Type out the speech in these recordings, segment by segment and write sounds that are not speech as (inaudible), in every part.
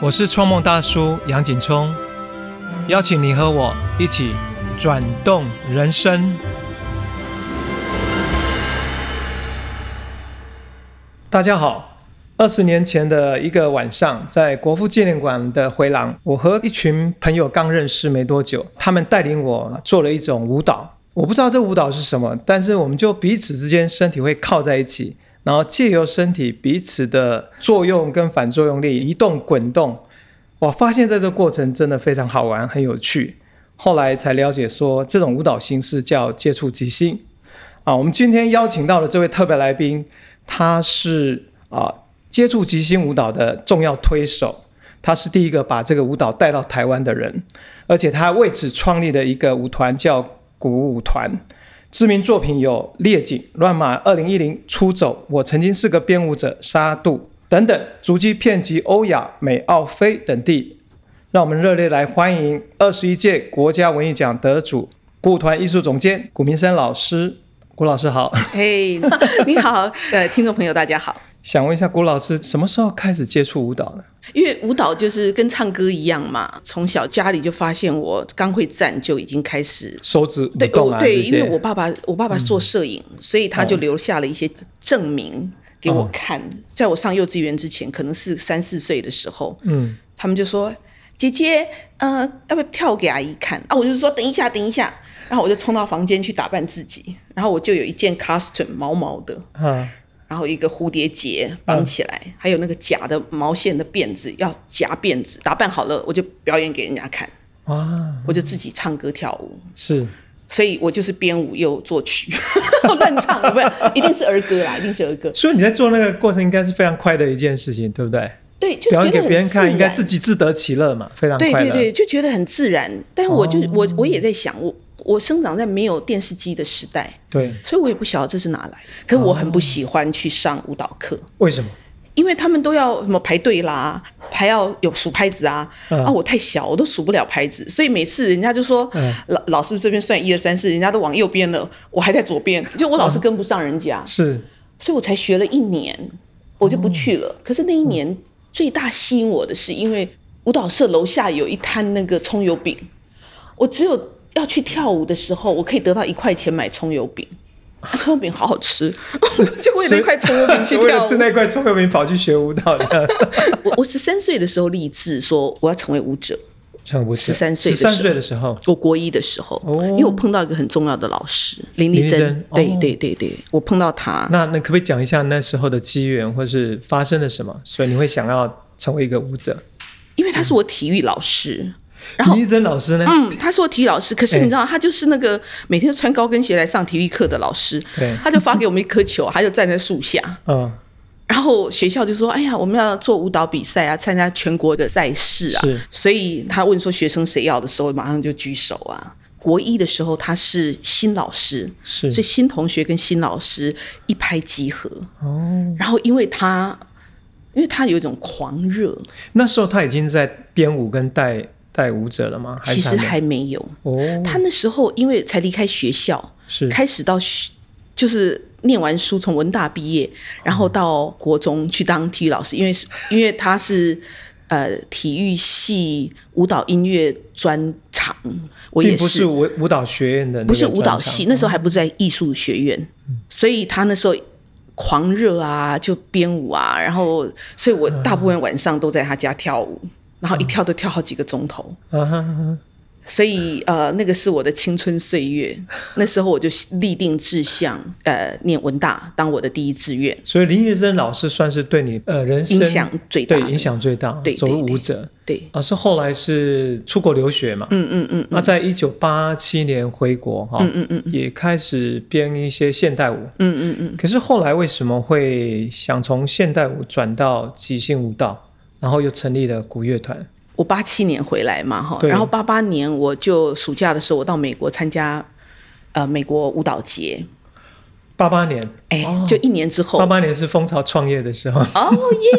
我是创梦大叔杨景聪，邀请你和我一起转动人生。大家好，二十年前的一个晚上，在国父纪念馆的回廊，我和一群朋友刚认识没多久，他们带领我做了一种舞蹈。我不知道这舞蹈是什么，但是我们就彼此之间身体会靠在一起。然后借由身体彼此的作用跟反作用力移动滚动，我发现在这个过程真的非常好玩，很有趣。后来才了解说，这种舞蹈形式叫接触即兴。啊，我们今天邀请到的这位特别来宾，他是啊接触即兴舞蹈的重要推手，他是第一个把这个舞蹈带到台湾的人，而且他为此创立了一个舞团叫鼓舞团。知名作品有《猎景》《乱马》《二零一零》《出走》，我曾经是个编舞者，《杀杜》等等，足迹遍及欧亚美、澳非等地。让我们热烈来欢迎二十一届国家文艺奖得主、顾团艺术总监谷明生老师。谷老师好，嘿，(laughs) 你好，呃，听众朋友大家好。想问一下古老师，什么时候开始接触舞蹈的？因为舞蹈就是跟唱歌一样嘛，从小家里就发现我刚会站就已经开始手指对动啊对，这些因为我爸爸我爸爸是做摄影，所以他就留下了一些证明给我看。在我上幼稚园之前，可能是三四岁的时候，嗯，他们就说：“姐姐，呃，要不要跳给阿姨看？”啊，我就说：“等一下，等一下。”然后我就冲到房间去打扮自己，然后我就有一件 costume 毛毛的，啊，然后一个蝴蝶结绑起来，还有那个假的毛线的辫子，要夹辫子。打扮好了，我就表演给人家看，哇，我就自己唱歌跳舞。是所以我就是编舞又作曲，(laughs) 乱唱，不是，一定是儿歌啦，一定是儿歌。所以你在做那个过程应该是非常快的一件事情，对不对？对，就表演给别人看，应该自己自得其乐嘛，非常快乐。对对对，就觉得很自然。但我就、哦我我也在想，我我生长在没有电视机的时代，对。所以我也不晓得这是哪来。可是我很不喜欢去上舞蹈课。为什么？因为他们都要什么排队啦，还要有数拍子啊，嗯。啊，我太小，我都数不了拍子，所以每次人家就说，嗯。老老师这边算一二三四，人家都往右边了，我还在左边，就我老是跟不上人家，是。所以我才学了一年，我就不去了。可是那一年最大吸引我的是，因为舞蹈社楼下有一摊那个葱油饼，我只有要去跳舞的时候，我可以得到一块钱买葱油饼。啊葱油饼好好吃，(laughs) 就为了那块葱油饼去跳舞为了吃。那块葱油饼跑去学舞蹈，这样。我我十三岁的时候立志说我要成为舞者。像不是。13岁十三岁的时候，我国一的时候，哦。因为我碰到一个很重要的老师林丽珍。对哦。对对对，我碰到他，那那可不可以讲一下那时候的机缘，或是发生了什么？所以你会想要成为一个舞者？因为他是我体育老师，然后林一珍老师呢？嗯，他是我体育老师，可是哎。你知道，他就是那个每天穿高跟鞋来上体育课的老师。对，他就发给我们一颗球，(laughs) 他就站在树下，嗯，然后学校就说：“哎呀，我们要做舞蹈比赛啊，参加全国的赛事啊。是”所以他问说学生谁要的时候，马上就举手啊。国一的时候他是新老师，是。所以新同学跟新老师一拍即合。哦，然后因为他，因为他有一种狂热，那时候他已经在编舞跟带带舞者了吗？其实还还没有。哦，他那时候因为才离开学校，是。开始到学就是念完书，从文大毕业，然后到国中去当体育老师，因为是 (laughs) 因为他是呃体育系舞蹈音乐专长，我也是。舞舞蹈学院的不是舞蹈系，那时候还不是在艺术学院，所以他那时候狂热啊，就编舞啊，然后所以我大部分晚上都在他家跳舞，然后一跳都跳好几个钟头。所以呃，那个是我的青春岁月。(laughs) 那时候我就立定志向，呃，念文大当我的第一志愿，所以林一珍老师算是对你呃人生影响最大的对影响最大，对走入舞者。对，老师后来是出国留学嘛？嗯嗯嗯，那在一九八七年回国哈，嗯嗯嗯也开始编一些现代舞。嗯嗯嗯，可是后来为什么会想从现代舞转到即兴舞蹈，然后又成立了鼓乐团？我八七年回来嘛，哈，然后八八年我就暑假的时候，我到美国参加呃美国舞蹈节，八八年，哎，就一年之后。八，八年是蜂巢创业的时候，哦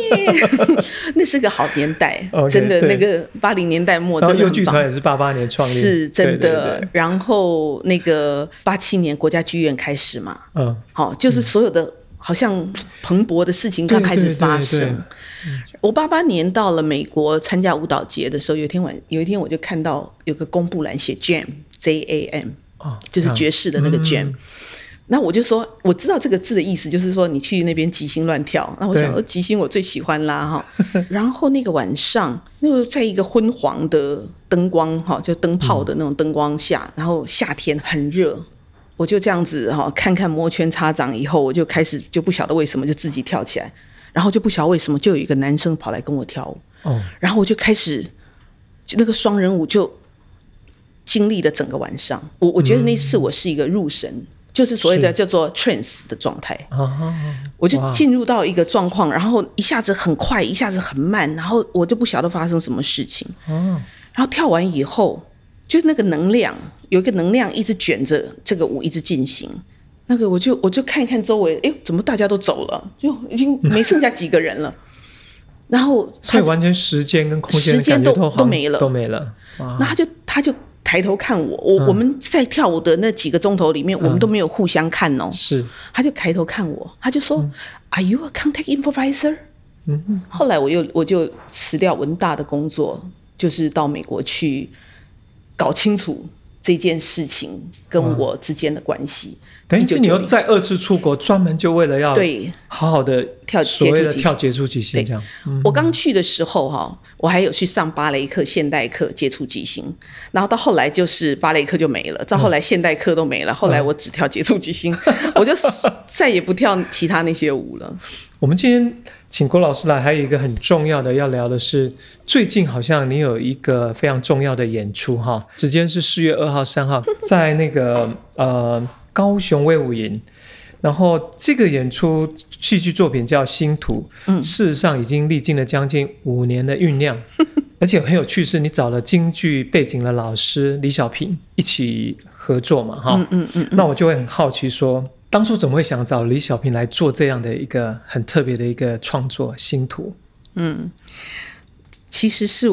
耶，(laughs) 那是个好年代真的，那个八零年代末然后剧团。也是八八年创立，是真对的，然后那个八七年国家剧院开始嘛，嗯，好、就是所有的好像蓬勃的事情刚开始发生。对对对对我八八年到了美国参加舞蹈节的时候，有一天晚有一天我就看到有个公布栏写 Jam J A M，哦，就是爵士的那个嗯 Jam。那我就说，我知道这个字的意思，就是说你去那边即兴乱跳。那我想说，即兴我最喜欢啦哈。(laughs) 然后那个晚上，那个在一个昏黄的灯光哈，就灯泡的那种灯光下，然后夏天很热，我就这样子哈，看看摩拳擦掌以后，我就开始就不晓得为什么就自己跳起来，然后就不晓得为什么就有一个男生跑来跟我跳舞，哦，然后我就开始就那个双人舞就经历了整个晚上。我我觉得那次我是一个入神，就是所谓的叫做 trance 的状态。啊，我就哇进入到一个状况，然后一下子很快，一下子很慢，然后我就不晓得发生什么事情。哦，然后跳完以后，就那个能量有一个能量一直卷着这个舞一直进行。那个我就我就看一看周围，哎，怎么大家都走了？就已经没剩下几个人了。然后他所以完全时间跟空间的时间都都没了都没了。哇那他就他就抬头看我，我、我们在跳舞的那几个钟头里面，我们都没有互相看哦。是，他就抬头看我，他就说、a r e you a contact improviser？” 嗯后来我又我就辞掉文大的工作，就是到美国去搞清楚这件事情跟我之间的关系。等于是你又再二次出国，专门就为了要对。好好的跳所谓的跳接触即兴这样。嗯。我刚去的时候哈，我还有去上芭蕾课、现代课接触即兴，然后到后来就是芭蕾课就没了，到后来现代课都没了，后来我只跳接触即兴，我就 (laughs) 再也不跳其他那些舞了。我们今天请郭老师来，还有一个很重要的要聊的是，最近好像你有一个非常重要的演出哈，时间是四月二号、三号，(laughs) 在那个呃高雄威武营。然后这个演出戏剧作品叫《星图》，嗯，事实上已经历经了将近五年的酝酿，(laughs) 而且很有趣是，你找了京剧背景的老师李小平一起合作嘛，哈，嗯嗯，那我就会很好奇说，当初怎么会想找李小平来做这样的一个很特别的一个创作《星图》？嗯其实是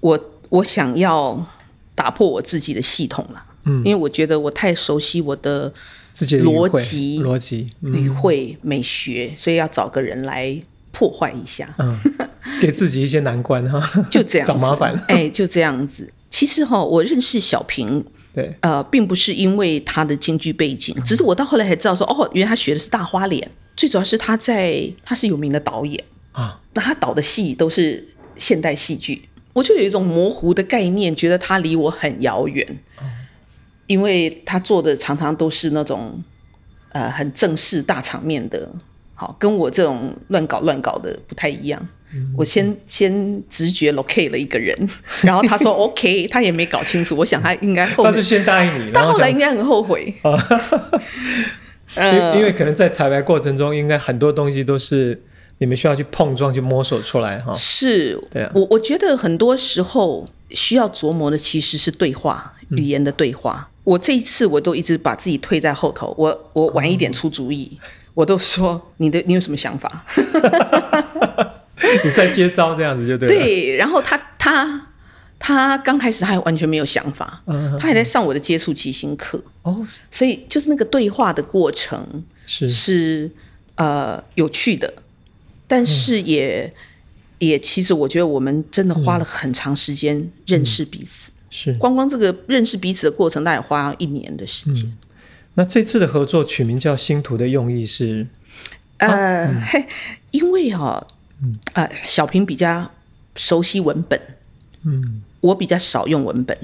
我我想要打破我自己的系统了，嗯因为我觉得我太熟悉我的逻辑逻辑，嗯语汇美学，所以要找个人来破坏一下。嗯，给自己一些难关哈，(laughs) 就这样 (laughs) 找麻烦。哎，就这样子。其实哈，我认识小平，对，呃，并不是因为他的京剧背景，只是我到后来才知道说，哦，原来他学的是大花脸。最主要是他在他是有名的导演，啊，那他导的戏都是现代戏剧，我就有一种模糊的概念，觉得他离我很遥远，因为他做的常常都是那种呃很正式大场面的，好，跟我这种乱搞乱搞的不太一样。我先先直觉 locate 了一个人，(laughs) 然后他说 OK，他也没搞清楚，我想他应该后面他就，先答应你，然但后来应该很后悔。(laughs) (laughs) 因为因为可能在彩排过程中，应该很多东西都是你们需要去碰撞、去摸索出来哈。是，对啊我我觉得很多时候需要琢磨的其实是对话，嗯语言的对话。我这一次我都一直把自己推在后头，我我晚一点出主意，我都说你的你有什么想法？(laughs) 你在接招这样子就对了。对，然后他他他刚开始还完全没有想法，嗯，他还在上我的接触即兴课，哦，所以就是那个对话的过程是。是呃有趣的，但是也、也其实我觉得我们真的花了很长时间认识彼此。是。光光这个认识彼此的过程，大概花一年的时间。那这次的合作取名叫《星图》的用意是，呃，嘿，因为哈、呃，小平比较熟悉文本，嗯，我比较少用文本。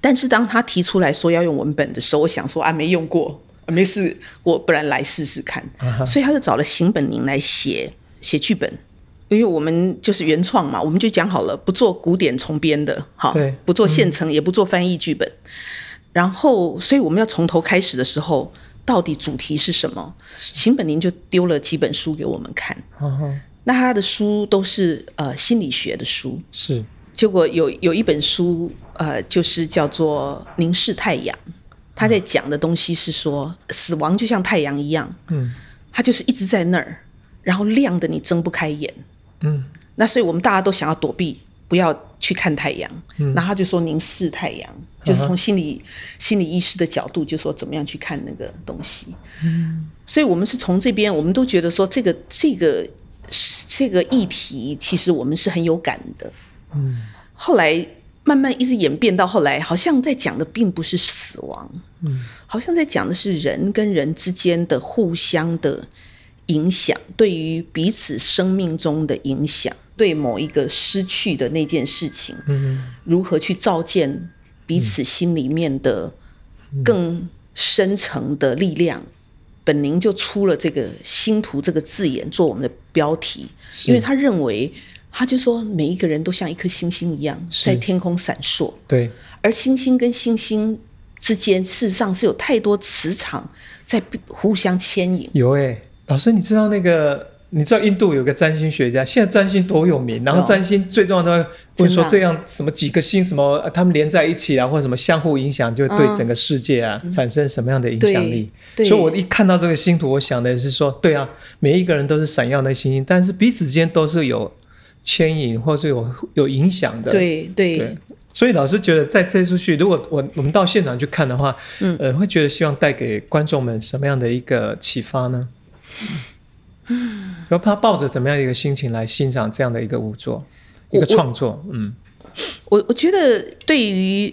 但是当他提出来说要用文本的时候，我想说啊，没用过，啊没事，我不然来试试看。所以他就找了邢本宁来写写剧本。因为我们就是原创嘛，我们就讲好了，不做古典重编的，哈对，不做现成，也不做翻译剧本。然后，所以我们要从头开始的时候，到底主题是什么？秦本宁就丢了几本书给我们看。那他的书都是呃心理学的书，是结果有有一本书，呃，就是叫做《凝视太阳》，他在讲的东西是说，死亡就像太阳一样，嗯它就是一直在那儿，然后亮的你睁不开眼。嗯，那所以我们大家都想要躲避，不要去看太阳，然后他就说凝视太阳，就是从心理心理医师的角度，就说怎么样去看那个东西。嗯，所以我们是从这边，我们都觉得说这个这个这个议题，其实我们是很有感的。嗯，后来慢慢一直演变到后来，好像在讲的并不是死亡，嗯，好像在讲的是人跟人之间的互相的影响，对于彼此生命中的影响。对某一个失去的那件事情，如何去照见彼此心里面的更深层的力量？本宁就出了这个“星图”这个字眼做我们的标题，因为他认为，他就说每一个人都像一颗星星一样在天空闪烁。对，而星星跟星星之间，事实上是有太多磁场在互相牵引。有诶，老师，你知道那个？你知道印度有个占星学家，现在占星多有名。然后占星最重要的会说这样什么几个星什么，他们连在一起啊，或者什么相互影响，就对整个世界啊产生什么样的影响力。所以我一看到这个星图，我想的是说，对啊，每一个人都是闪耀的星星，但是彼此之间都是有牵引或是有有影响的。对对。所以老师觉得在这出戏，如果我我们到现场去看的话，嗯呃，会觉得希望带给观众们什么样的一个启发呢？嗯，(sighs) 然后他抱着怎么样一个心情来欣赏这样的一个舞作，一个创作？嗯，我我觉得对于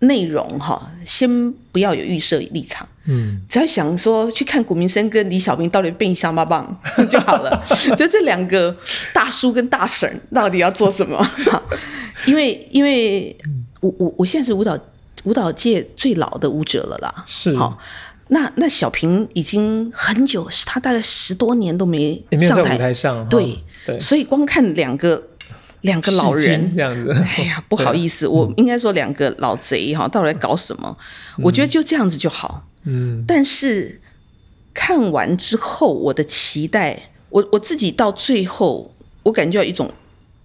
内容哈，先不要有预设立场，嗯，只要想说去看古明生跟李小兵到底变香巴棒 (laughs) 就好了，(laughs) 就这两个大叔跟大婶到底要做什么？(laughs) 因为因为我我我现在是舞蹈舞蹈界最老的舞者了啦，是好。那那小平已经很久，他大概十多年都没上台上，对对，所以光看两个两个老人这样子，哎呀，(laughs) 不好意思，我应该说两个老贼哈，到底在搞什么？我觉得就这样子就好。嗯，但是看完之后，我的期待，我我自己到最后，我感觉到一种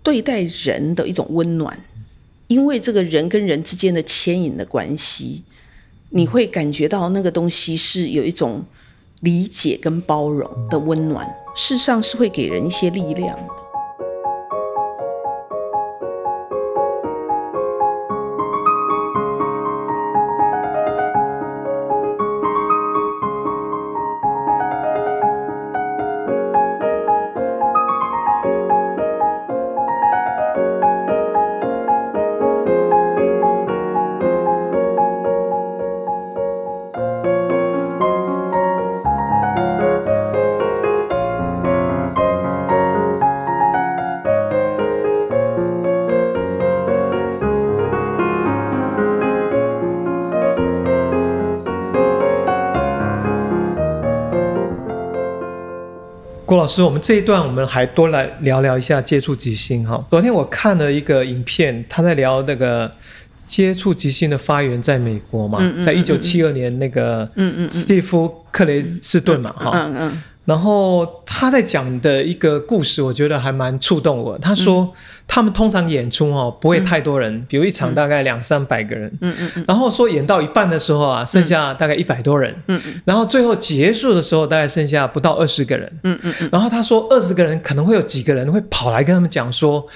对待人的一种温暖，因为这个人跟人之间的牵引的关系。你会感觉到那个东西是有一种理解跟包容的温暖，事实上是会给人一些力量的。老师，我们这一段我们还多来聊聊一下接触即兴哈。昨天我看了一个影片，他在聊那个接触即兴的发源在美国嘛，在一九七二年那个史蒂夫克雷斯顿嘛哈。然后他在讲的一个故事，我觉得还蛮触动我。他说，他们通常演出哦不会太多人，比如一场大概两三百个人。嗯嗯嗯。然后说演到一半的时候啊，剩下大概一百多人。嗯嗯。然后最后结束的时候，大概剩下不到二十个人。嗯嗯嗯。然后他说，二十个人可能会有几个人会跑来跟他们讲说：“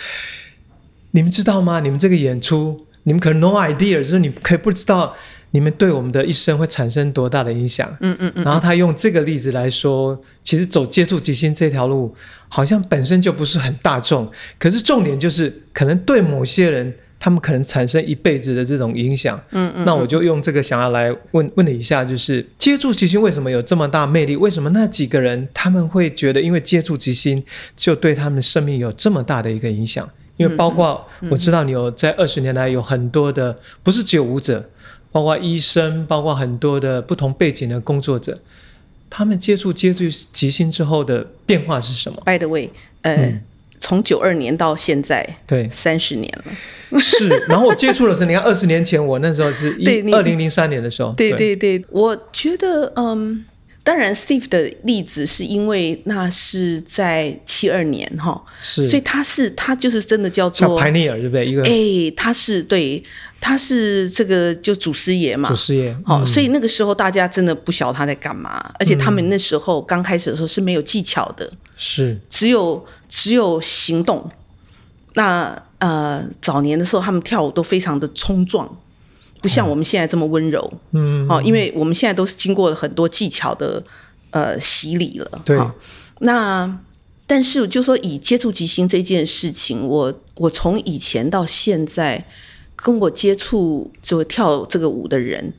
你们知道吗？你们这个演出，你们可能 no idea，就是你可以不知道。”你们对我们的一生会产生多大的影响？嗯嗯嗯。然后他用这个例子来说，其实走接触即兴这条路，好像本身就不是很大众。可是重点就是，可能对某些人，他们可能产生一辈子的这种影响。嗯嗯。那我就用这个想要来问问你一下，就是接触即兴为什么有这么大魅力？为什么那几个人他们会觉得，因为接触即兴就对他们的生命有这么大的一个影响？因为包括我知道你有在二十年来有很多的，不是只有舞者。包括医生，包括很多的不同背景的工作者，他们接触接触即兴之后的变化是什么？By the way，呃，从九二年到现在，对，三十年了。是，然后我接触的是，你看二十年前我那时候是一 (laughs) 二零零三年的时候，对对对，我觉得嗯。当然，Steve 的例子是因为那是在七二年哈，是，所以他是他就是真的叫做 pioneer 对不对？一个哎，他是对，他是这个就祖师爷嘛，祖师爷。好，所以那个时候大家真的不晓得他在干嘛，而且他们那时候刚开始的时候是没有技巧的，是只有只有行动。那呃早年的时候，他们跳舞都非常的冲撞，不像我们现在这么温柔。嗯，哦，因为我们现在都是经过了很多技巧的呃洗礼了。对哦那但是就说以接触即兴这件事情，我我从以前到现在，跟我接触就跳这个舞的人，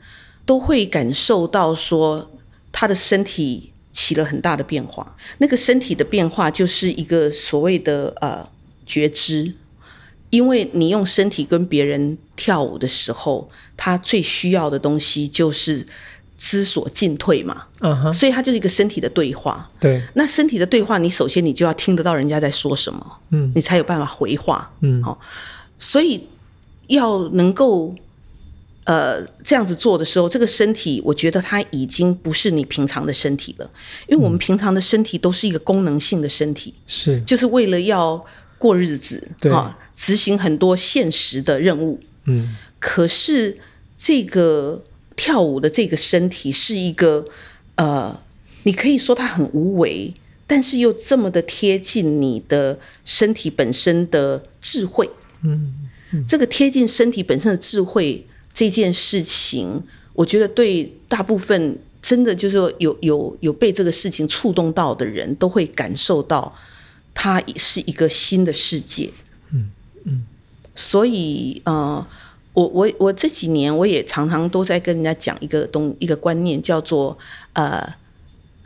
都会感受到说他的身体起了很大的变化。那个身体的变化就是一个所谓的呃觉知。因为你用身体跟别人跳舞的时候，他最需要的东西就是知所进退嘛，嗯哼，所以它就是一个身体的对话。对，那身体的对话，你首先你就要听得到人家在说什么，嗯。你才有办法回话。嗯。好、所以要能够呃这样子做的时候，这个身体，我觉得它已经不是你平常的身体了，因为我们平常的身体都是一个功能性的身体，是，就是为了要过日子，对。啊，执行很多现实的任务。嗯可是这个跳舞的这个身体是一个呃，你可以说它很无为，但是又这么的贴近你的身体本身的智慧。嗯这个贴近身体本身的智慧这件事情，我觉得对大部分真的就是说有有有被这个事情触动到的人，都会感受到它是一个新的世界。所以呃，我我我这几年我也常常都在跟人家讲一个东一个观念，叫做呃。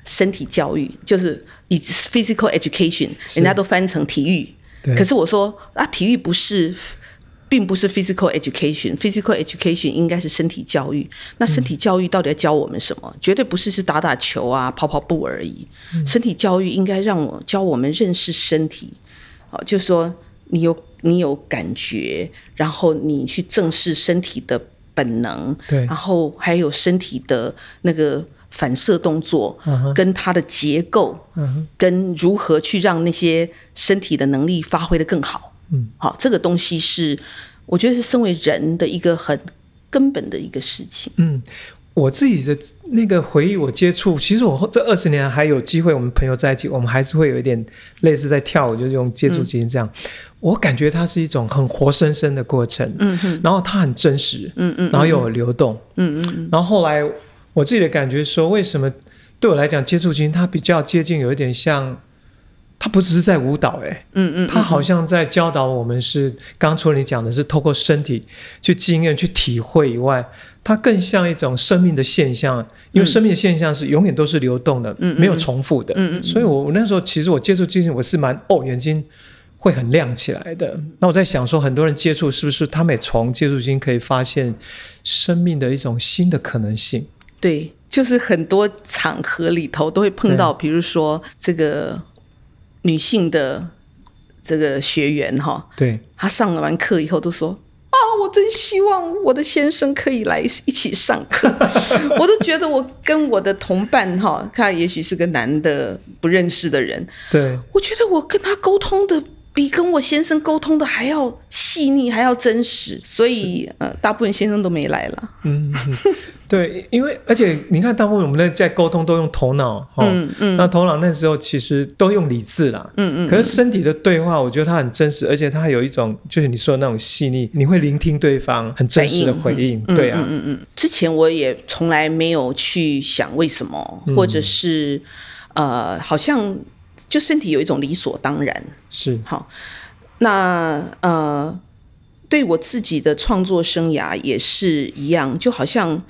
身体教育就是以 physical education，人家都翻成体育，对可是我说啊，体育不是，并不是 physical education，physical education 应该是身体教育。那身体教育到底要教我们什么？绝对不是是打打球啊、跑跑步而已。身体教育应该让我教我们认识身体，哦，就是说你有你有感觉，然后你去正视身体的本能，对。然后还有身体的那个反射动作，嗯哼。跟它的结构，嗯哼。跟如何去让那些身体的能力发挥的更好。嗯，好，这个东西是我觉得是身为人的一个很根本的一个事情。嗯，我自己的那个回忆，我接触，其实我这二十年还有机会，我们朋友在一起，我们还是会有一点类似在跳舞，就是用接触基因这样。我感觉它是一种很活生生的过程，嗯哼，然后它很真实，嗯嗯，然后又有流动，嗯嗯嗯，然后后来我自己的感觉说，为什么对我来讲接触基因它比较接近，有一点像，它不只是在舞蹈、欸，嗯嗯，他好像在教导我们是，刚除了你讲的是透过身体去经验、去体会以外，它更像一种生命的现象，因为生命的现象是永远都是流动的，嗯嗯没有重复的。嗯嗯嗯所以我我那时候其实我接触基因，我是蛮哦眼睛会很亮起来的。那我在想说，很多人接触是不是他们也从接触基因可以发现生命的一种新的可能性？对，就是很多场合里头都会碰到，比如说这个女性的这个学员哈，对，她上完课以后都说。啊，我真希望我的先生可以来一起上课。(laughs) 我都觉得我跟我的同伴哈，他也许是个男的不认识的人，对，我觉得我跟他沟通的比跟我先生沟通的还要细腻，还要真实。所以呃，大部分先生都没来了。(laughs) 嗯，(laughs) 对，因为而且你看，大部分我们在在沟通都用头脑，哦，嗯嗯那头脑那时候其实都用理智啦，嗯嗯可是身体的对话，我觉得它很真实，而且它有一种就是你说的那种细腻，你会聆听对方很真实的回应，嗯对啊，嗯嗯嗯。之前我也从来没有去想为什么，嗯或者是呃，好像就身体有一种理所当然。是，好，那呃，对我自己的创作生涯也是一样，就好像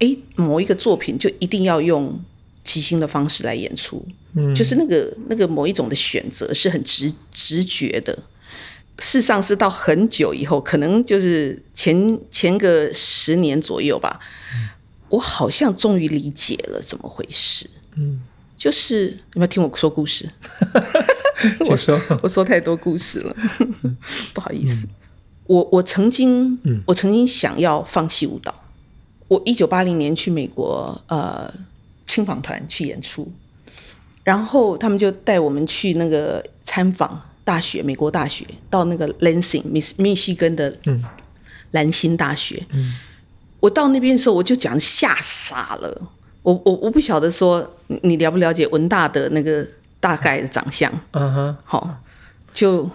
诶，某一个作品就一定要用即兴的方式来演出，嗯，就是那个那个某一种的选择是很直直觉的。事实上是到很久以后，可能就是前前个十年左右吧，我好像终于理解了怎么回事。嗯，就是有没有听我说故事？(laughs) (laughs) 我说，我说太多故事了，(laughs) 不好意思。我我曾经，嗯我曾经想要放弃舞蹈。我一九八零年去美国，呃，青访团去演出，然后他们就带我们去那个参访大学，美国大学，到那个 Lansing，密密西根的嗯兰心大学。嗯我到那边的时候，我就讲吓傻了。我我我不晓得说你你了不了解文大的那个大概的长相。嗯哼，好，就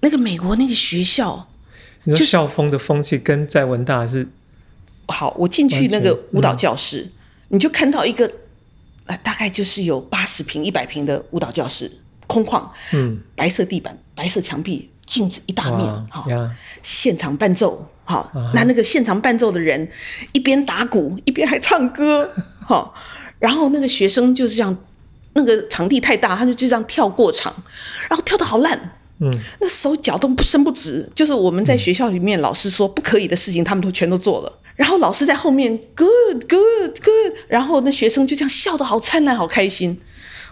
那个美国那个学校，你说校风的风气跟在文大是好，我进去那个舞蹈教室，你就看到一个，啊，大概就是有八十平、一百平的舞蹈教室，空旷，嗯，白色地板、白色墙壁，镜子一大面，好，现场伴奏，好那那个现场伴奏的人一边打鼓一边还唱歌，(laughs) 好，然后那个学生就是这样，那个场地太大，他就就这样跳过场，然后跳的好烂。嗯，那手脚都不伸不直，就是我们在学校里面，老师说不可以的事情，他们都全都做了。然后老师在后面 good good good，然后那学生就这样笑得好灿烂，好开心。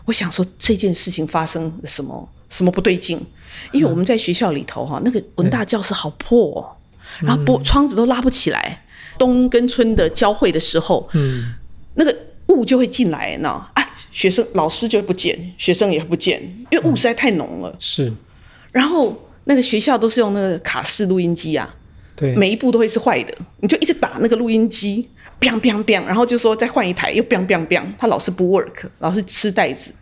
我想说这件事情发生什么什么不对劲？因为我们在学校里头哈，那个文大教室好破、哦，然后玻窗子都拉不起来。冬跟春的交汇的时候，嗯，那个雾就会进来呢啊，学生老师就会不见，学生也不见，因为雾实在太浓了。是，然后那个学校都是用那个卡式录音机啊，对，每一步都会是坏的，你就一直打那个录音机，biang biang biang，然后就说再换一台，又 biang biang biang，他老是不 work，老是吃袋子。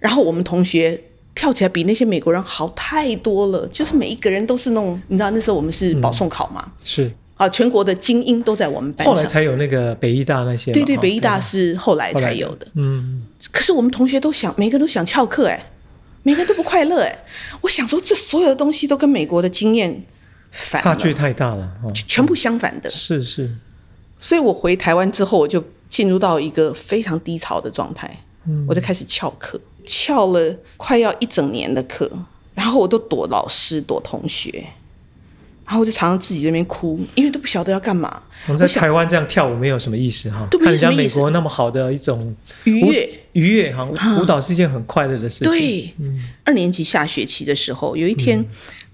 然后我们同学跳起来比那些美国人好太多了，就是每一个人都是那种，你知道那时候我们是保送考嘛，是，啊，全国的精英都在我们班上。后来才有那个北医大那些嘛，对对，北医大是后来才有的。嗯，可是我们同学都想，每个人都想翘课，哎，每个人都不快乐，哎。我想说，这所有的东西都跟美国的经验反差距太大了，哦，全部相反的。是是，所以我回台湾之后，我就进入到一个非常低潮的状态，我就开始翘课，翘了快要一整年的课，然后我都躲老师，躲同学，然后我就常常自己在那边哭，因为都不晓得要干嘛，我们在台湾这样跳舞没有什么意思哈，都没看人家有什么意思。美国那么好的一种愉悦。愉悦哈，舞蹈是一件很快乐的事情，对，二年级下学期的时候，有一天、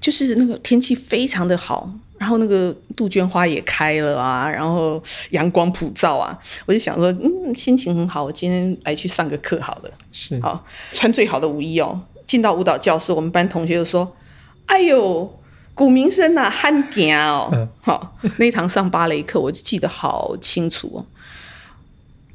就是那个天气非常的好，然后那个杜鹃花也开了啊，然后阳光普照啊，我就想说，嗯，心情很好，我今天来去上个课好了。是，好，穿最好的舞衣哦，进到舞蹈教室，我们班同学就说：“哎呦，古明生呐、啊，憨行哦。嗯好，那一堂上芭蕾课，我就记得好清楚哦。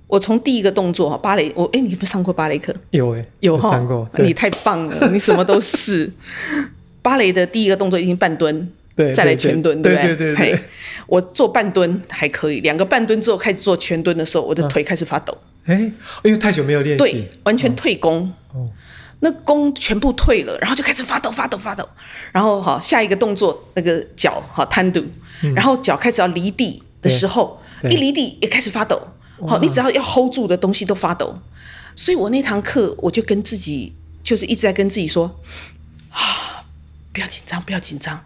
我从第一个动作哈，芭蕾，我哎，你不上过芭蕾课？有诶，有上过，你太棒了，你什么都是。(laughs) 芭蕾的第一个动作已经半蹲，对再来全蹲，对不对？对对对嘿我做半蹲还可以，两个半蹲之后开始做全蹲的时候，我的嗯腿开始发抖，哎，因为太久没有练习对，，完全退弓。哦，那弓全部退了，然后就开始发抖、发抖、发抖。然后好，下一个动作，那个脚好摊度，然后脚开始要离地的时候，一离地也开始发抖。好，你只要要 hold 住的东西都发抖。所以我那堂课我就跟自己，就是一直在跟自己说啊，(sighs) 不要紧张，不要紧张。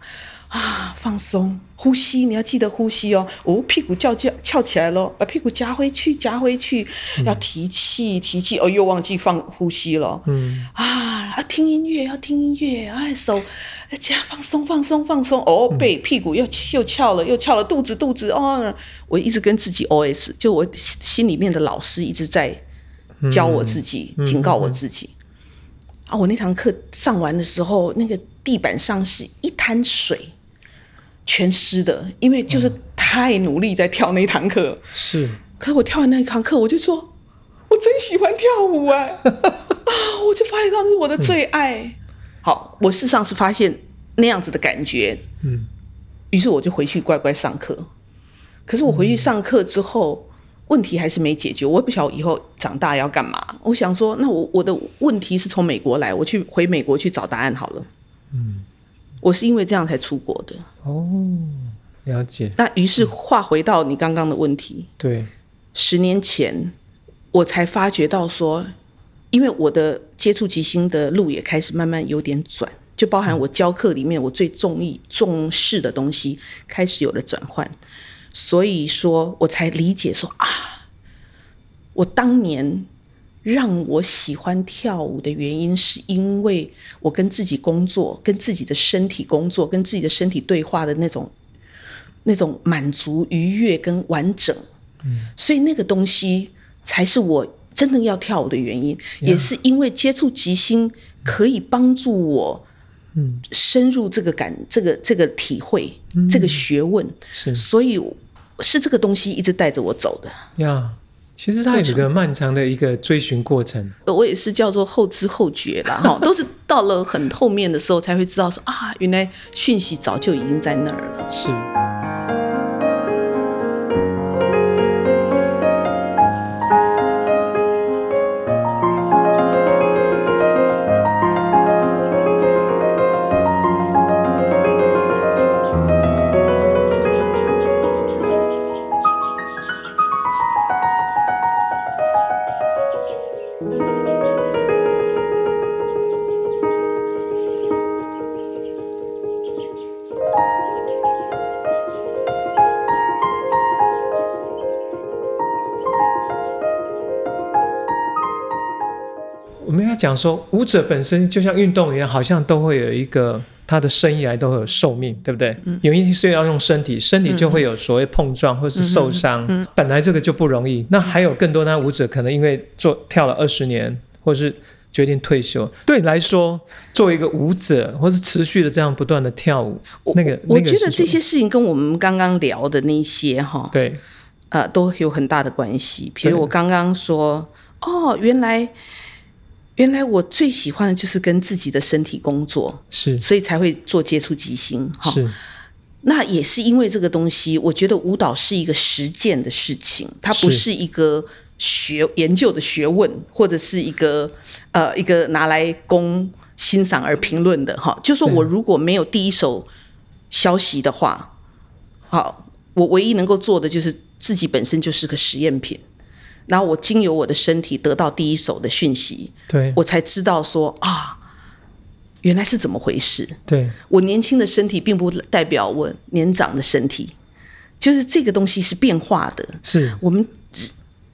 啊，放松，呼吸，你要记得呼吸哦。哦，屁股翘翘翘起来咯，把屁股夹回去，夹回去，要提气，提气。哦，又忘记放呼吸了。嗯，啊，要听音乐，要听音乐，哎，手加放松，放松，放松。哦，背屁股又又翘了，又翘了，肚子肚子哦，我一直跟自己 OS，就我心里面的老师一直在教我自己，警告我自己。啊，我那堂课上完的时候，那个地板上是一滩水，全湿的，因为就是太努力在跳那一堂课。是，可是我跳完那一堂课，我就说，我真喜欢跳舞哎、(laughs) 啊，我就发现到那是我的最爱。好，我事实上是发现那样子的感觉，嗯，于是我就回去乖乖上课。可是我回去上课之后，问题还是没解决。我也不晓得以后长大要干嘛。我想说，那我我的问题是从美国来，我去回美国去找答案好了。嗯，我是因为这样才出国的。哦，了解，那于是话回到你刚刚的问题，对，十年前，我才发觉到说，因为我的接触吉星的路也开始慢慢有点转，就包含我教课里面我最重意重视的东西开始有了转换，所以说我才理解说啊，我当年让我喜欢跳舞的原因，是因为我跟自己工作，跟自己的身体工作，跟自己的身体对话的那种那种满足、愉悦跟完整。所以那个东西才是我真正要跳舞的原因，也是因为接触即兴可以帮助我，嗯，深入这个感、这个这个体会、这个学问，是。所以是这个东西一直带着我走的。呀，其实它有一个漫长的一个追寻过程。我也是叫做后知后觉啦，哈，(laughs) 都是到了很后面的时候才会知道说啊，原来讯息早就已经在那儿了。是。讲说，舞者本身就像运动员，好像都会有一个他的生涯都会有寿命，对不对？有一天是要用身体，身体就会有所谓碰撞或是受伤，本来这个就不容易。那还有更多那舞者可能因为做跳了二十年，或是决定退休。对你来说，作为一个舞者，或是持续的这样不断的跳舞，那个我觉得这些事情跟我们刚刚聊的那些哈，对，呃，都有很大的关系。比如我刚刚说，哦，原来。原来我最喜欢的就是跟自己的身体工作，是，所以才会做接触即兴。是，那也是因为这个东西，我觉得舞蹈是一个实践的事情，它不是一个学研究的学问，或者是一个呃一个拿来供欣赏而评论的。哈，就说我如果没有第一手消息的话，好，我唯一能够做的就是自己本身就是个实验品。然后我经由我的身体得到第一手的讯息，对我才知道说啊，原来是怎么回事。对我年轻的身体并不代表我年长的身体，就是这个东西是变化的。是我们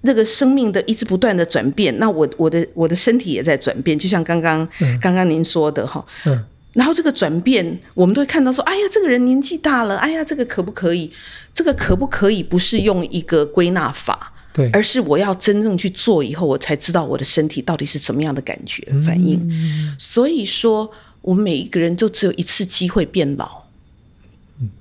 那个生命的一直不断的转变。那我我的我的身体也在转变，就像刚刚刚刚您说的哈。嗯。然后这个转变，我们都会看到说，哎呀，这个人年纪大了，哎呀，这个可不可以？这个可不可以？不是用一个归纳法。而是我要真正去做以后，我才知道我的身体到底是什么样的感觉反应。所以说，我们每一个人都只有一次机会变老，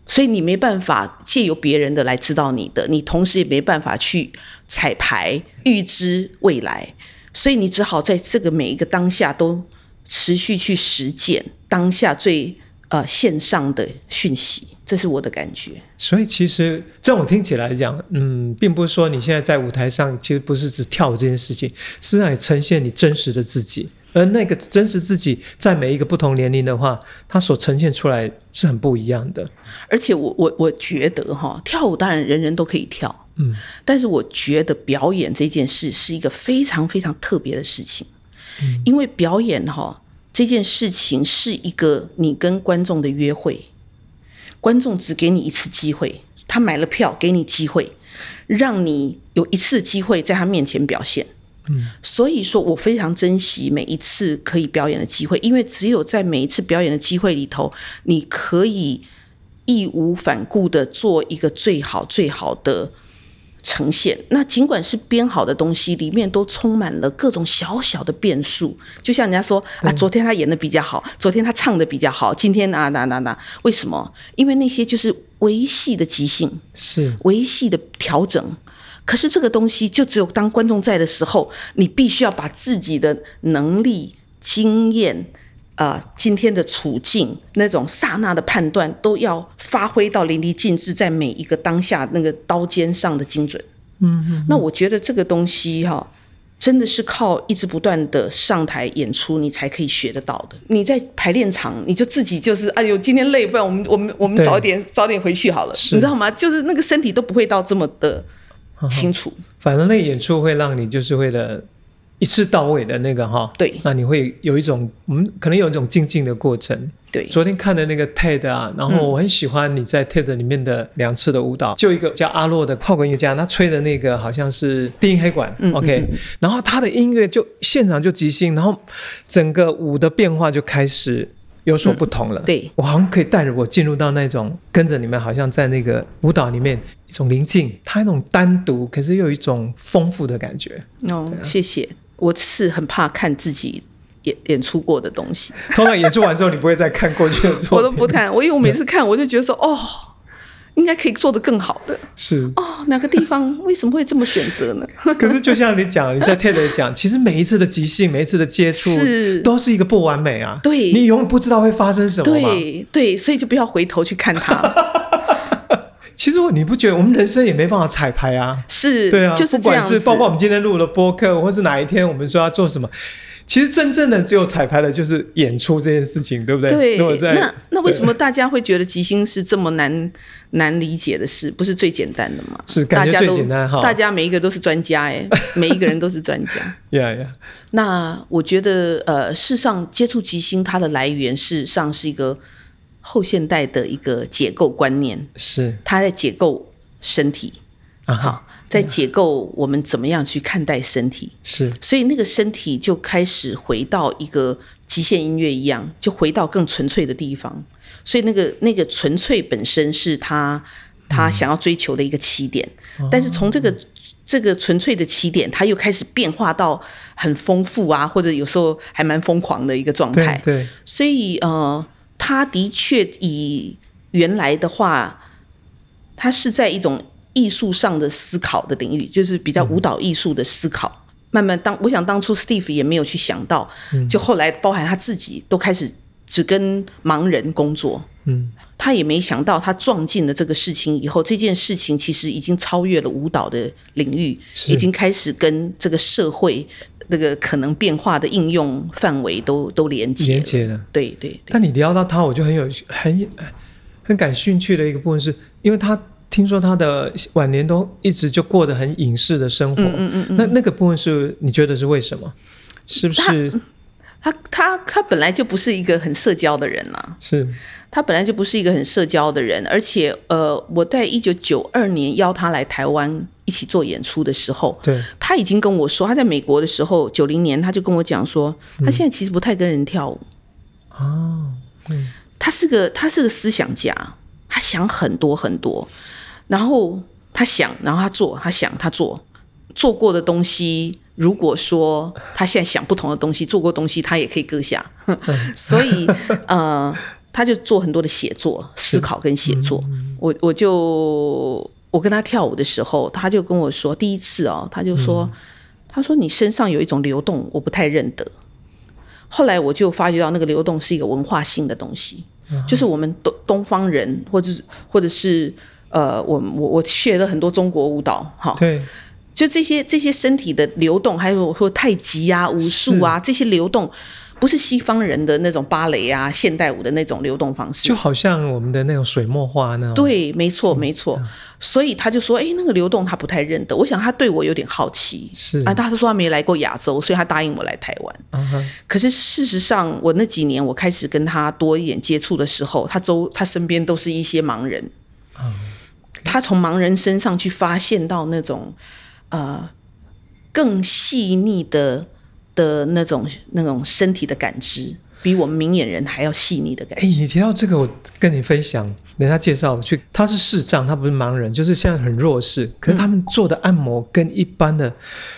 所以你没办法借由别人的来知道你的，你同时也没办法去彩排预知未来，所以你只好在这个每一个当下都持续去实践当下最呃线上的讯息。这是我的感觉，所以其实在我听起来讲，嗯，并不是说你现在在舞台上，其实不是只跳舞这件事情，是让你呈现你真实的自己，而那个真实自己在每一个不同年龄的话，它所呈现出来是很不一样的。而且我我我觉得哈，跳舞当然人人都可以跳，嗯，但是我觉得表演这件事是一个非常非常特别的事情，嗯，因为表演哈这件事情是一个你跟观众的约会。观众只给你一次机会，他买了票给你机会，让你有一次机会在他面前表现。嗯，所以说我非常珍惜每一次可以表演的机会，因为只有在每一次表演的机会里头，你可以义无反顾的做一个最好最好的。呈现那尽管是编好的东西，里面都充满了各种小小的变数。就像人家说啊，昨天他演的比较好，昨天他唱的比较好，今天啊，哪哪哪，为什么？因为那些就是维系的即兴，是维系的调整。可是这个东西，就只有当观众在的时候，你必须要把自己的能力、经验。呃，今天的处境，那种刹那的判断，都要发挥到淋漓尽致，在每一个当下那个刀尖上的精准。嗯，那我觉得这个东西哈，真的是靠一直不断的上台演出，你才可以学得到的。你在排练场，你就自己就是，哎呦，今天累，不然我们我们我们早点早点回去好了，你知道吗？就是那个身体都不会到这么的 (laughs) 清楚。反正那演出会让你就是为了。一次到位的那个哈，对，那你会有一种，我们可能有一种静静的过程。对，昨天看的那个 TED 啊，然后我很喜欢你在 TED 里面的两次的舞蹈，就一个叫阿洛的跨国音乐家，他吹的那个好像是低音黑管，OK，然后他的音乐就现场就即兴，然后整个舞的变化就开始有所不同了。对我好像可以带着我进入到那种跟着你们，好像在那个舞蹈里面一种宁静，它那种单独，可是又有一种丰富的感觉。哦，谢谢。我是很怕看自己演演出过的东西。通常演出完之后，你不会再看过去的作我都不看，我因为我每次看，我就觉得说，哦，应该可以做得更好的。是哦，哪个地方为什么会这么选择呢？可是就像你讲，你在 TED 讲，其实每一次的即兴，每一次的接触，(laughs) 是都是一个不完美啊。对你永远不知道会发生什么嘛。对对，所以就不要回头去看它。(laughs) 其实我你不觉得我们人生也没办法彩排啊？是，对啊，就是不管这样子。是包括我们今天录的播客，或是哪一天我们说要做什么，其实真正的只有彩排的就是演出这件事情，对不对？对如果，在那那为什么大家会觉得即兴是这么难难理解的事？不是最简单的吗？是感觉最大家都简单哈大家每一个都是专家哎，(laughs) 每一个人都是专家。呀呀，那我觉得，呃，事实上接触即兴，它的来源事实上是一个后现代的一个解构观念，是。他在解构身体，啊哈，好，在解构我们怎么样去看待身体。是。所以那个身体就开始回到一个极限音乐一样，就回到更纯粹的地方。所以那个那个纯粹本身是他他想要追求的一个起点，但是从这个这个纯粹的起点，他又开始变化到很丰富啊，或者有时候还蛮疯狂的一个状态。对。对。所以呃，他的确以原来的话，他是在一种艺术上的思考的领域，就是比较舞蹈艺术的思考。慢慢当我想当初 Steve 也没有去想到，就后来包含他自己都开始只跟盲人工作。嗯，他也没想到，他撞进了这个事情以后，这件事情其实已经超越了舞蹈的领域，已经开始跟这个社会那个可能变化的应用范围都都连接。连接了。对对对，但你聊到他，我就很有很很感兴趣的一个部分是，因为他听说他的晚年都一直就过得很隐士的生活，嗯嗯嗯那那个部分是你觉得是为什么？是不是他他他本来就不是一个很社交的人啦、是。他本来就不是一个很社交的人，而且呃，我在一九九二年邀他来台湾一起做演出的时候，对他已经跟我说，他在美国的时候，九零年他就跟我讲说，他现在其实不太跟人跳舞，哦，他是个他是个思想家，他想很多很多，然后他想，然后他做，他想他做，做过的东西，如果说他现在想不同的东西，做过东西，他也可以搁下，(laughs) 所以呃，他就做很多的写作、思考跟写作。我我就我跟他跳舞的时候，他就跟我说，第一次哦，他就说，他说你身上有一种流动，我不太认得。后来我就发觉到那个流动是一个文化性的东西，就是我们东东方人，或者是或者是呃，我我我学了很多中国舞蹈，哈，对就这些这些身体的流动，还有说太极啊、武术啊这些流动，不是西方人的那种芭蕾啊、现代舞的那种流动方式就。好像我们的那种水墨画那种，对，没错，没错。所以他就说：“哎，那个流动他不太认得。”我想他对我有点好奇，是啊，他说他没来过亚洲，所以他答应我来台湾。可是事实上，我那几年我开始跟他多一点接触的时候，他周他身边都是一些盲人，他从盲人身上去发现到那种呃更细腻的的那种那种身体的感知，比我们明眼人还要细腻的感哎，知。你提到这个，我跟你分享，人家介绍去，他是视障，他不是盲人，就是现在很弱势，可是他们做的按摩跟一般的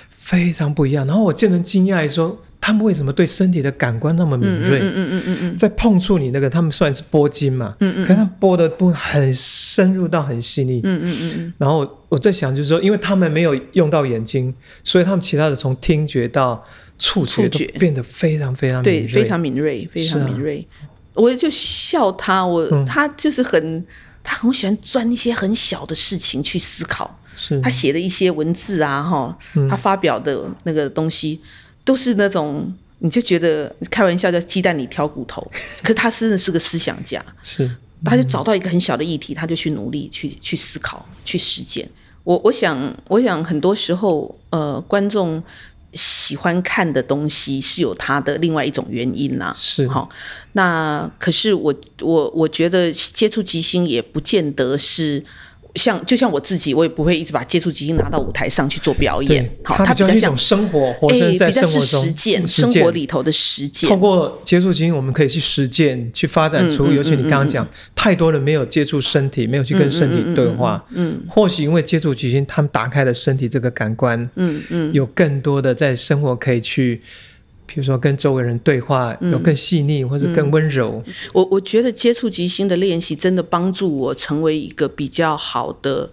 非常不一样。然后我见人惊讶说，他们为什么对身体的感官那么敏锐？嗯嗯嗯嗯在碰触你那个，他们虽然是拨筋嘛，嗯嗯，可是他们拨的部分很深入到很细腻，嗯嗯嗯嗯，然后我在想，就是说，因为他们没有用到眼睛，所以他们其他的从听觉到触觉都变得非常非常对，敏锐。非常敏锐，非常是啊。敏锐。我就笑他，我、嗯。他就是很，他很喜欢钻一些很小的事情去思考。是。他写的一些文字啊，哈，嗯。他发表的那个东西，都是那种你就觉得开玩笑叫鸡蛋里挑骨头，(laughs) 可是他真的是个思想家，是他就找到一个很小的议题，他就去努力去去思考、去实践。我我想，我想很多时候，呃，观众喜欢看的东西是有它的另外一种原因啦、是好，那可是我我我觉得接触即兴也不见得是。像就像我自己，我也不会一直把接触即兴拿到舞台上去做表演，，好，它它比较像比较一种生活，活哎，生在生活中实践，实生活里头的实践。通过接触基因，我们可以去实践，去发展出，嗯嗯尤其你刚刚讲，太多人没有接触身体，没有去跟身体对话。嗯或许因为接触基因，他们打开了身体这个感官，嗯嗯，有更多的在生活可以去比如说跟周围人对话有更细腻，或者更温柔。我我觉得接触即兴的练习真的帮助我成为一个比较好的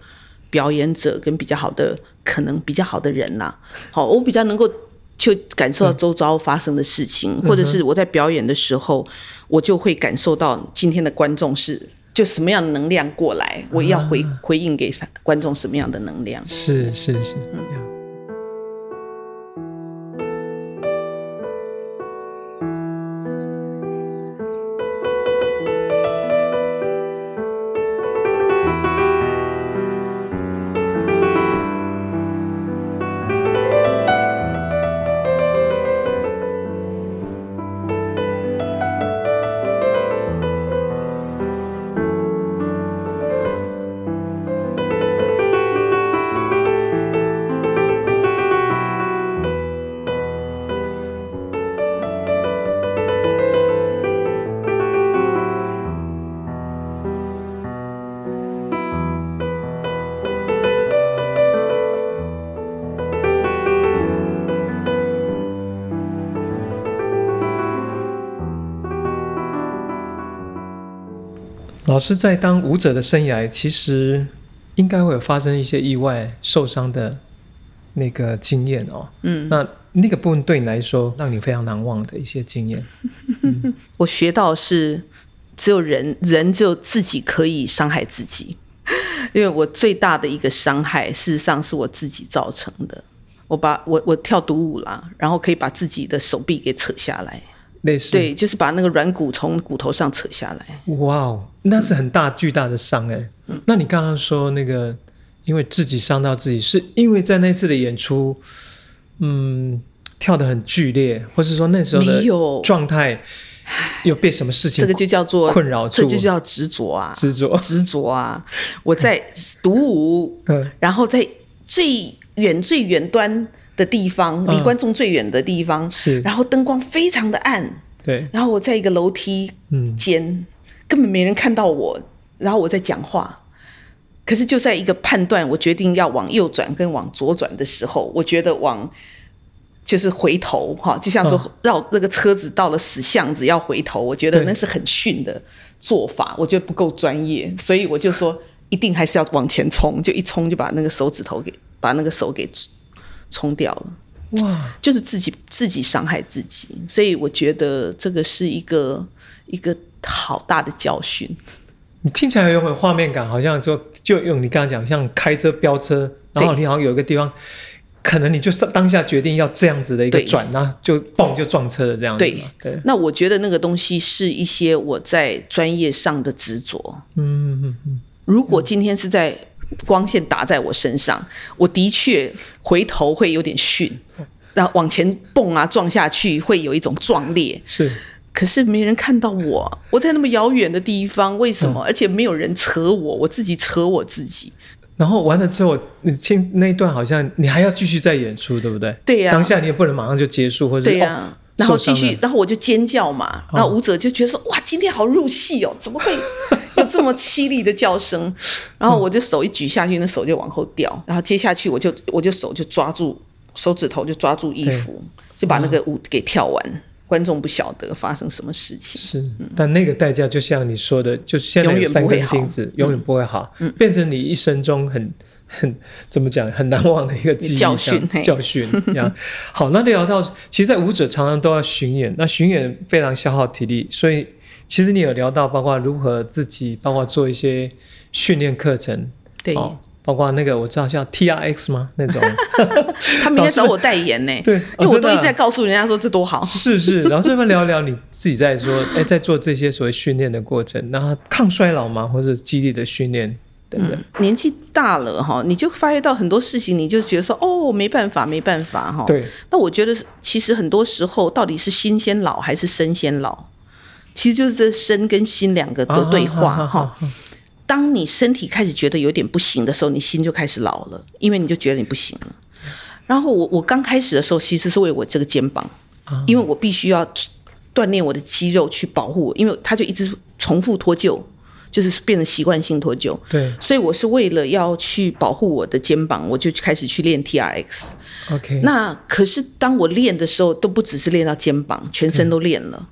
表演者，跟比较好的可能比较好的人呐。(laughs) 好，我比较能够就感受到周遭发生的事情，或者是我在表演的时候，我就会感受到今天的观众是就什么样的能量过来，我要回回应给观众什么样的能量。是是是，嗯。老师在当舞者的生涯，其实应该会有发生一些意外受伤的那个经验哦。嗯，那那个部分对你来说，让你非常难忘的一些经验。(laughs) 我学到是，只有人人只有自己可以伤害自己，(laughs) 因为我最大的一个伤害，事实上是我自己造成的。我把我我跳独舞啦，然后可以把自己的手臂给扯下来。类似对，就是把那个软骨从骨头上扯下来。哇哦，那是很大巨大的伤哎。那你刚刚说那个，因为自己伤到自己，是因为在那次的演出，嗯，跳的很剧烈，或是说那时候的状态有被什么事情？这个就叫做困扰，这就叫执着啊，执着，执着啊！我在独舞，(laughs) 然后在最远最远端。的地方，离观众最远的地方，是，然后灯光非常的暗，对，然后我在一个楼梯间，根本没人看到我，然后我在讲话，可是就在一个判断，我决定要往右转跟往左转的时候，我觉得往就是回头哈，就像说绕那个车子到了死巷子要回头，我觉得那是很逊的做法，我觉得不够专业，所以我就说一定还是要往前冲，就一冲就把那个手指头给把那个手给。冲掉了，哇！就是自己自己伤害自己，所以我觉得这个是一个一个好大的教训。你听起来有很画面感，好像说就用你刚刚讲，像开车飙车，然后你好像有一个地方，可能你就当下决定要这样子的一个转，然后就嘣就撞车了这样子。对对。那我觉得那个东西是一些我在专业上的执着。嗯嗯嗯。如果今天是在。光线打在我身上，我的确回头会有点逊，然后往前蹦啊撞下去会有一种壮烈。是，可是没人看到我，我在那么遥远的地方，为什么？而且没有人扯我，我自己扯我自己。然后完了之后，你进那一段好像你还要继续再演出，对不对？对呀。当下你也不能马上就结束，或者对呀。然后继续，然后我就尖叫嘛，然后舞者就觉得说：“哇，今天好入戏哦，怎么会？(laughs) ”有这么凄厉的叫声，然后我就手一举下去，那手就往后掉，然后接下去我就我就手就抓住手指头就抓住衣服，就把那个舞给跳完。观众不晓得发生什么事情，是，但那个代价就像你说的，就现在有三根钉子，永远不会好，变成你一生中很很 (laughs) 怎么讲很难忘的一个记忆教训教训。好，那聊到其实，在舞者常常都要巡演，那巡演非常消耗体力，所以。其实你有聊到，包括如何自己，包括做一些训练课程，对，包括那个我知道像 T R X 吗？那种 (laughs) (laughs) 他明天找我代言呢，对，因为我都一直在告诉人家说这多好。是是，然后顺便聊聊你自己在说，哎，在做这些所谓训练的过程，然后抗衰老吗？或者肌力的训练等等。年纪大了哈，你就发觉到很多事情，你就觉得说，哦，没办法，没办法哈。对。那我觉得其实很多时候，到底是心先老还是身先老？其实就是这身跟心两个的对话哈。当你身体开始觉得有点不行的时候，你心就开始老了，因为你就觉得你不行了。然后我我刚开始的时候，其实是为我这个肩膀，因为我必须要锻炼我的肌肉去保护我，因为它就一直重复脱臼，就是变成习惯性脱臼。对所以我是为了要去保护我的肩膀，我就开始去练 T R X。，OK，那可是当我练的时候，都不只是练到肩膀，全身都练了。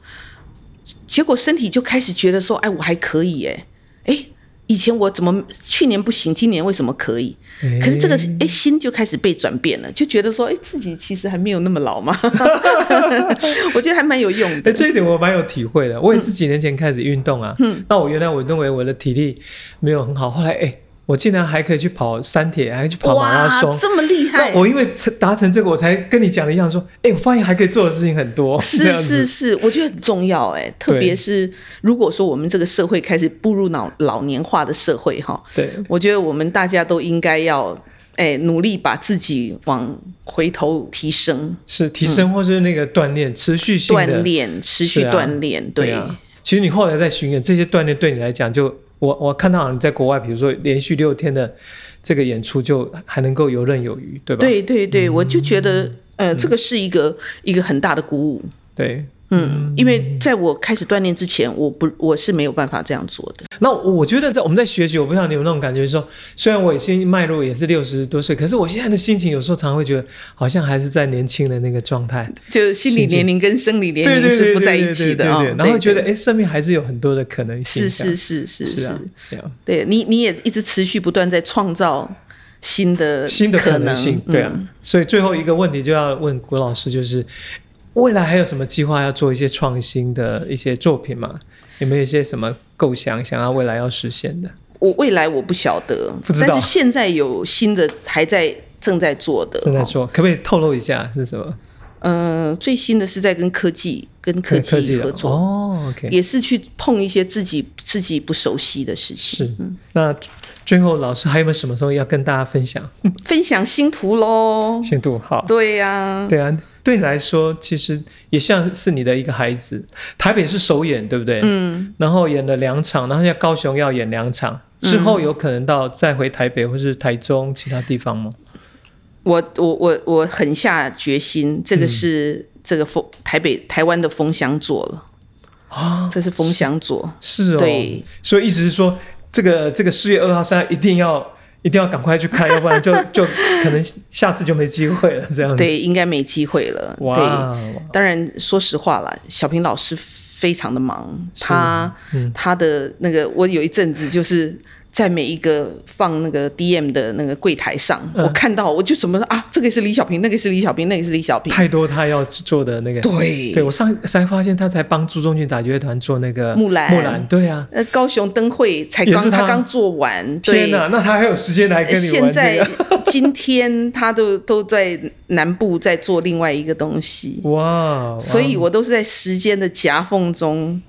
结果身体就开始觉得说，哎，我还可以，哎，哎，以前我怎么去年不行，今年为什么可以？可是这个哎心就开始被转变了，就觉得说，哎，自己其实还没有那么老嘛。(laughs) 我觉得还蛮有用哎，的。这一点我蛮有体会的。我也是几年前开始运动啊，嗯，那我原来我认为我的体力没有很好，后来哎，我竟然还可以去跑山铁，还去跑马拉松，，这么厉害！我因为成达成这个，我才跟你讲的一样，说，哎，我发现还可以做的事情很多，这是是是，我觉得很重要哎，特别是如果说我们这个社会开始步入老老年化的社会哈，对，我觉得我们大家都应该要哎努力把自己往回头提升，是提升或是那个锻炼，持续性的锻炼，持续锻炼，对。啊。其实你后来在巡演，这些锻炼对你来讲就，我我看到你在国外，比如说连续六天的这个演出，就还能够游刃有余，对吧？对对对，我就觉得，呃，这个是一个一个很大的鼓舞。对。嗯，因为在我开始锻炼之前，我不我是没有办法这样做的。那我我觉得在我们在学习，我不知道你有那种感觉说，虽然我已经迈入也是六十多岁，可是我现在的心情有时候常常会觉得，好像还是在年轻的那个状态。就心理年龄跟生理年龄是不在一起的然后觉得哎，生命还是有很多的可能性。是是是是是啊，对你你也一直持续不断在创造新的新的可能能性，对啊。嗯所以最后一个问题就要问郭老师，就是未来还有什么计划要做一些创新的一些作品吗？有没有一些什么构想想要未来要实现的？我未来我不晓得，不知道但是现在有新的还在正在做的，哦正在做，可不可以透露一下是什么？呃，最新的是在跟科技跟科科技合作，哦，OK，也是去碰一些自己自己不熟悉的事情，是。那最后老师还有没有什么时候要跟大家分享？分享新图喽。星图好，对呀、对啊，对你来说其实也像是你的一个孩子。台北是首演，对不对？嗯，然后演了两场，然后在高雄要演两场，之后有可能到再回台北或是台中其他地方吗？我我我我狠下决心，这个是、这个风台北台湾的风箱座了，啊，这是风箱座。是哦，对，所以意思是说，这个这个四月二号、三号一定要一定要赶快去看，要不然就 (laughs) 就可能下次就没机会了，这样子。对，应该没机会了。哇，对，当然说实话啦，小平老师非常的忙，他、嗯他的那个，我有一阵子就是。在每一个放那个 DM 的那个柜台上，嗯我看到我就怎么说啊，这个是李小平，那个是李小平，那个是李小平。太多他要做的那个。对对，我上才发现他才帮朱中俊打击乐团做那个木兰木兰，对啊。呃，高雄灯会才刚他刚做完，对天哪，那他还有时间来跟你现在？今天他都都在南部在做另外一个东西，(laughs) 哇！哇所以我都是在时间的夹缝中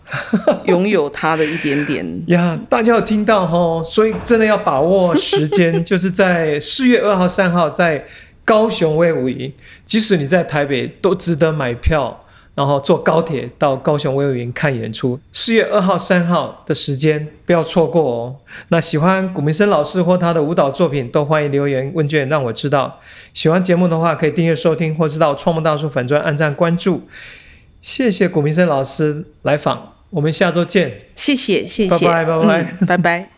拥有他的一点点。(laughs) 呀，大家有听到哈？所以真的要把握时间，就是在四月二号、三号在高雄威武营，即使你在台北，都值得买票，然后坐高铁到高雄威武营看演出。四月二号、三号的时间不要错过哦。那喜欢古明生老师或他的舞蹈作品，都欢迎留言问卷让我知道。喜欢节目的话，可以订阅收听，或是到创梦大叔粉专按赞关注。谢谢古明生老师来访，我们下周见。谢谢谢谢，拜拜拜拜嗯拜拜。